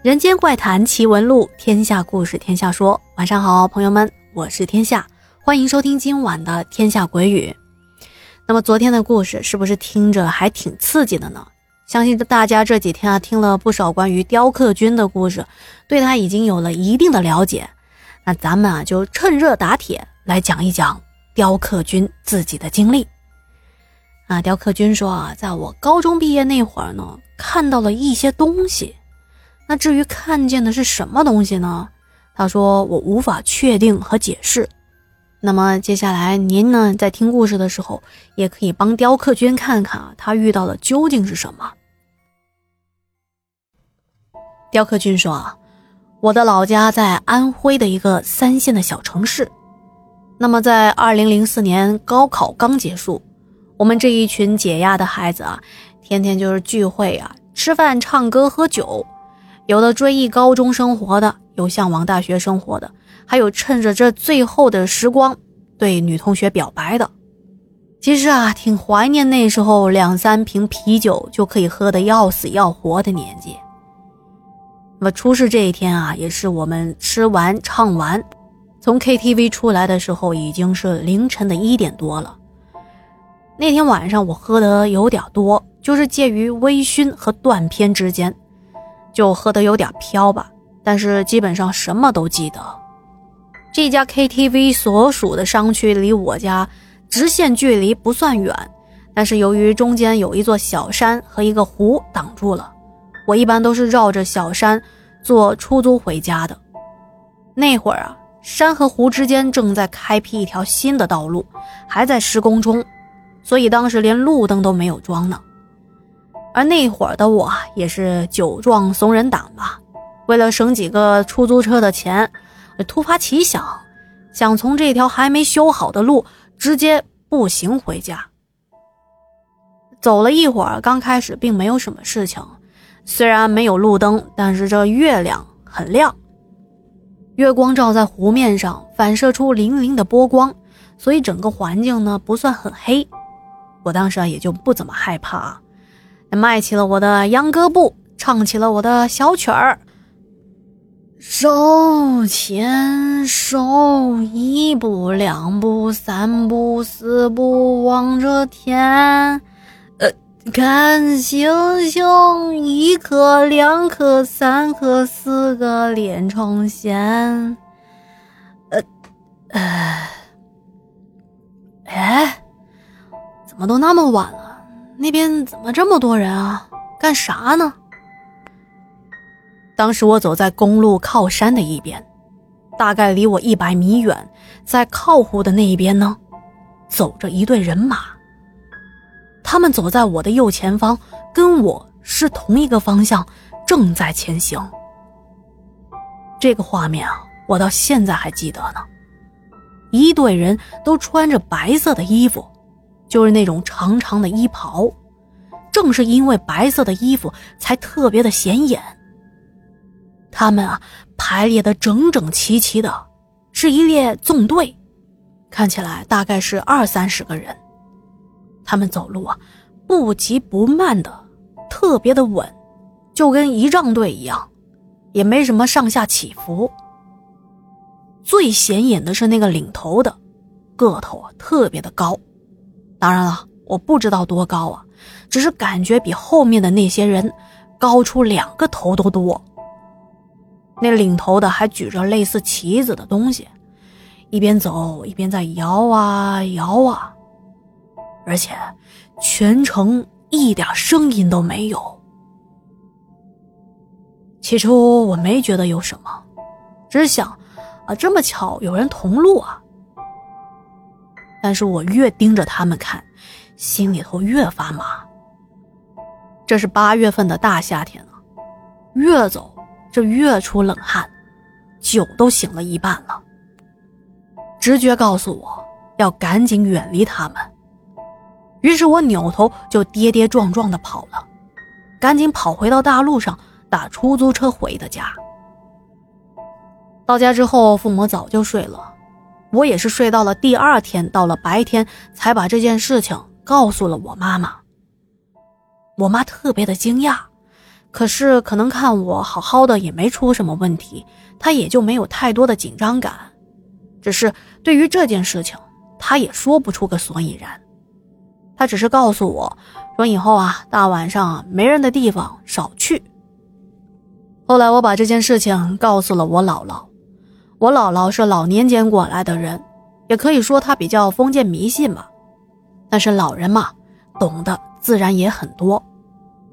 人间怪谈奇闻录，天下故事天下说。晚上好，朋友们，我是天下，欢迎收听今晚的《天下鬼语》。那么昨天的故事是不是听着还挺刺激的呢？相信大家这几天啊听了不少关于雕刻君的故事，对他已经有了一定的了解。那咱们啊就趁热打铁来讲一讲雕刻君自己的经历。啊，雕刻君说啊，在我高中毕业那会儿呢，看到了一些东西。那至于看见的是什么东西呢？他说我无法确定和解释。那么接下来您呢，在听故事的时候，也可以帮雕刻君看看啊，他遇到的究竟是什么。雕刻君说啊，我的老家在安徽的一个三线的小城市。那么在二零零四年高考刚结束，我们这一群解压的孩子啊，天天就是聚会啊，吃饭、唱歌、喝酒。有的追忆高中生活的，有向往大学生活的，还有趁着这最后的时光对女同学表白的。其实啊，挺怀念那时候两三瓶啤酒就可以喝得要死要活的年纪。那么出事这一天啊，也是我们吃完唱完，从 KTV 出来的时候，已经是凌晨的一点多了。那天晚上我喝得有点多，就是介于微醺和断片之间。就喝得有点飘吧，但是基本上什么都记得。这家 KTV 所属的商区离我家直线距离不算远，但是由于中间有一座小山和一个湖挡住了，我一般都是绕着小山坐出租回家的。那会儿啊，山和湖之间正在开辟一条新的道路，还在施工中，所以当时连路灯都没有装呢。而那会儿的我也是酒壮怂人胆吧，为了省几个出租车的钱，突发奇想，想从这条还没修好的路直接步行回家。走了一会儿，刚开始并没有什么事情，虽然没有路灯，但是这月亮很亮，月光照在湖面上，反射出粼粼的波光，所以整个环境呢不算很黑。我当时啊也就不怎么害怕。迈起了我的秧歌步，唱起了我的小曲儿。手牵手，一步两步三步四步望着天，呃，看星星，一颗两颗三颗四个连成线。呃，呃，哎，怎么都那么晚了？那边怎么这么多人啊？干啥呢？当时我走在公路靠山的一边，大概离我一百米远，在靠湖的那一边呢，走着一队人马。他们走在我的右前方，跟我是同一个方向，正在前行。这个画面啊，我到现在还记得呢。一队人都穿着白色的衣服。就是那种长长的衣袍，正是因为白色的衣服才特别的显眼。他们啊，排列的整整齐齐的，是一列纵队，看起来大概是二三十个人。他们走路啊，不急不慢的，特别的稳，就跟仪仗队一样，也没什么上下起伏。最显眼的是那个领头的，个头啊特别的高。当然了，我不知道多高啊，只是感觉比后面的那些人高出两个头都多。那领头的还举着类似旗子的东西，一边走一边在摇啊摇啊，而且全程一点声音都没有。起初我没觉得有什么，只是想，啊，这么巧有人同路啊。但是我越盯着他们看，心里头越发麻。这是八月份的大夏天啊，越走就越出冷汗，酒都醒了一半了。直觉告诉我要赶紧远离他们，于是我扭头就跌跌撞撞的跑了，赶紧跑回到大路上打出租车回的家。到家之后，父母早就睡了。我也是睡到了第二天，到了白天才把这件事情告诉了我妈妈。我妈特别的惊讶，可是可能看我好好的，也没出什么问题，她也就没有太多的紧张感。只是对于这件事情，他也说不出个所以然。他只是告诉我，说以后啊，大晚上没人的地方少去。后来我把这件事情告诉了我姥姥，我姥姥是老年间过来的人，也可以说她比较封建迷信嘛。但是老人嘛，懂得自然也很多。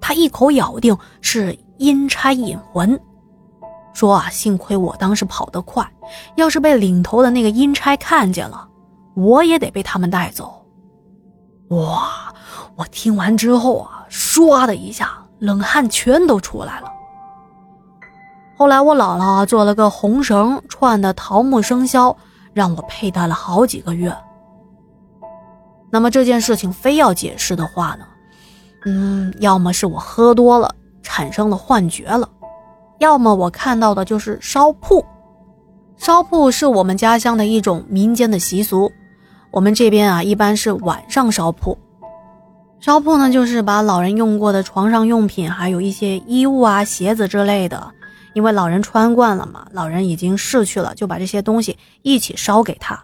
他一口咬定是阴差引魂，说啊，幸亏我当时跑得快，要是被领头的那个阴差看见了，我也得被他们带走。哇！我听完之后啊，唰的一下，冷汗全都出来了。后来我姥姥做了个红绳串的桃木生肖，让我佩戴了好几个月。那么这件事情非要解释的话呢，嗯，要么是我喝多了产生了幻觉了，要么我看到的就是烧铺。烧铺是我们家乡的一种民间的习俗。我们这边啊，一般是晚上烧铺。烧铺呢，就是把老人用过的床上用品，还有一些衣物啊、鞋子之类的，因为老人穿惯了嘛，老人已经逝去了，就把这些东西一起烧给他。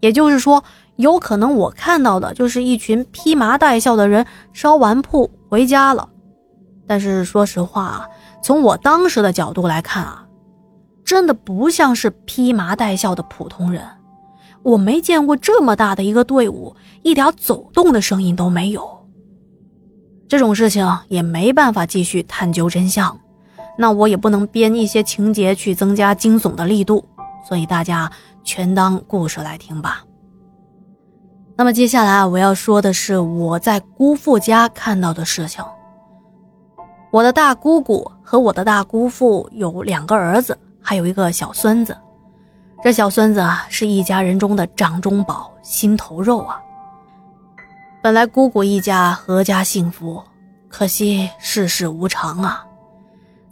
也就是说，有可能我看到的就是一群披麻戴孝的人烧完铺回家了。但是说实话啊，从我当时的角度来看啊，真的不像是披麻戴孝的普通人。我没见过这么大的一个队伍，一点走动的声音都没有。这种事情也没办法继续探究真相，那我也不能编一些情节去增加惊悚的力度，所以大家全当故事来听吧。那么接下来我要说的是我在姑父家看到的事情。我的大姑姑和我的大姑父有两个儿子，还有一个小孙子。这小孙子啊，是一家人中的掌中宝、心头肉啊。本来姑姑一家阖家幸福，可惜世事无常啊。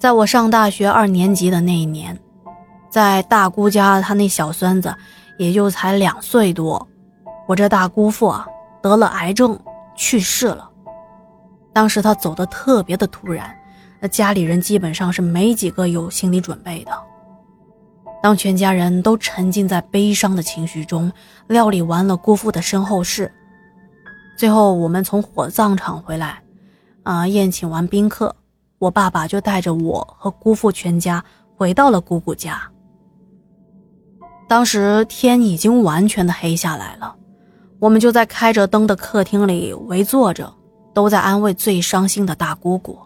在我上大学二年级的那一年，在大姑家，他那小孙子也就才两岁多，我这大姑父啊得了癌症去世了。当时他走的特别的突然，那家里人基本上是没几个有心理准备的。当全家人都沉浸在悲伤的情绪中，料理完了姑父的身后事，最后我们从火葬场回来，啊，宴请完宾客，我爸爸就带着我和姑父全家回到了姑姑家。当时天已经完全的黑下来了，我们就在开着灯的客厅里围坐着，都在安慰最伤心的大姑姑，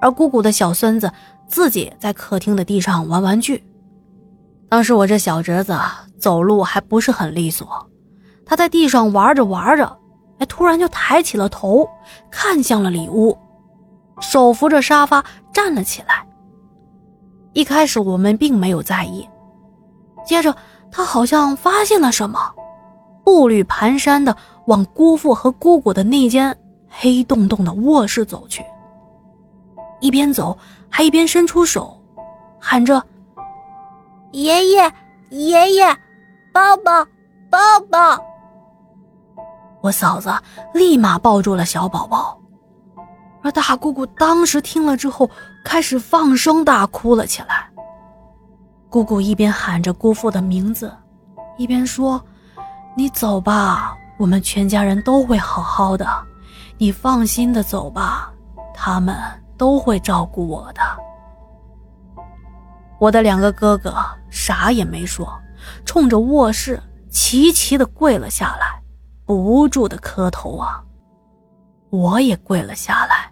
而姑姑的小孙子自己在客厅的地上玩玩具。当时我这小侄子走路还不是很利索，他在地上玩着玩着，哎，突然就抬起了头，看向了里屋，手扶着沙发站了起来。一开始我们并没有在意，接着他好像发现了什么，步履蹒跚的往姑父和姑姑的那间黑洞洞的卧室走去，一边走还一边伸出手，喊着。爷爷，爷爷，抱抱，抱抱！我嫂子立马抱住了小宝宝，而大姑姑当时听了之后，开始放声大哭了起来。姑姑一边喊着姑父的名字，一边说：“你走吧，我们全家人都会好好的，你放心的走吧，他们都会照顾我的。”我的两个哥哥啥也没说，冲着卧室齐齐的跪了下来，不住的磕头啊。我也跪了下来，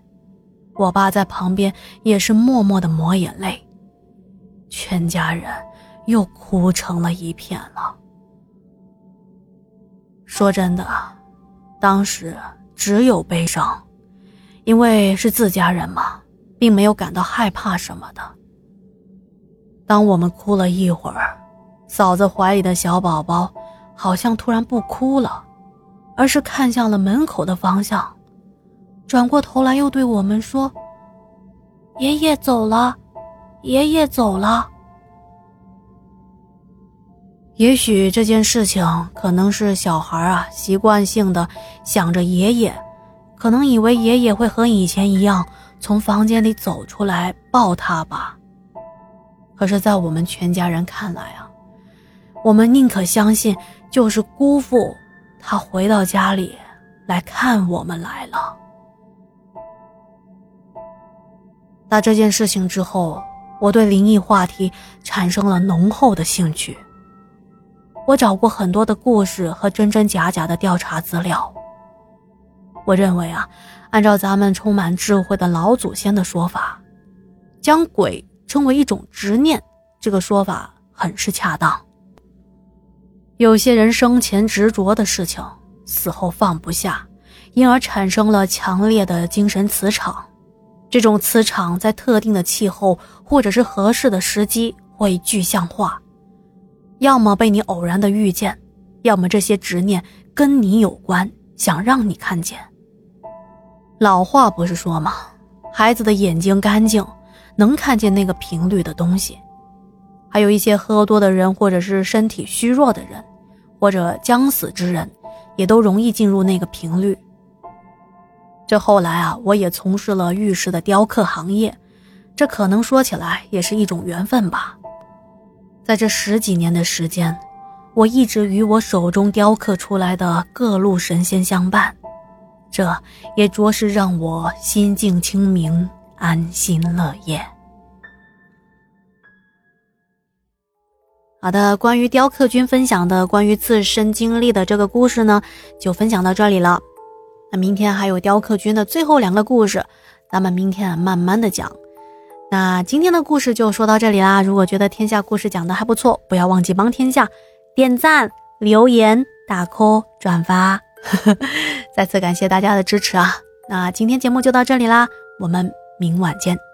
我爸在旁边也是默默的抹眼泪。全家人又哭成了一片了。说真的，当时只有悲伤，因为是自家人嘛，并没有感到害怕什么的。当我们哭了一会儿，嫂子怀里的小宝宝好像突然不哭了，而是看向了门口的方向，转过头来又对我们说：“爷爷走了，爷爷走了。”也许这件事情可能是小孩啊习惯性的想着爷爷，可能以为爷爷会和以前一样从房间里走出来抱他吧。可是，在我们全家人看来啊，我们宁可相信就是姑父他回到家里来看我们来了。那这件事情之后，我对灵异话题产生了浓厚的兴趣。我找过很多的故事和真真假假的调查资料。我认为啊，按照咱们充满智慧的老祖先的说法，将鬼称为一种执念，这个说法很是恰当。有些人生前执着的事情，死后放不下，因而产生了强烈的精神磁场。这种磁场在特定的气候或者是合适的时机会具象化，要么被你偶然的遇见，要么这些执念跟你有关，想让你看见。老话不是说吗？孩子的眼睛干净，能看见那个频率的东西。还有一些喝多的人，或者是身体虚弱的人，或者将死之人，也都容易进入那个频率。这后来啊，我也从事了玉石的雕刻行业，这可能说起来也是一种缘分吧。在这十几年的时间，我一直与我手中雕刻出来的各路神仙相伴，这也着实让我心境清明，安心乐业。好的，关于雕刻君分享的关于自身经历的这个故事呢，就分享到这里了。那明天还有雕刻君的最后两个故事，咱们明天啊慢慢的讲。那今天的故事就说到这里啦。如果觉得天下故事讲的还不错，不要忘记帮天下点赞、留言、打 call、转发。再次感谢大家的支持啊！那今天节目就到这里啦，我们明晚见。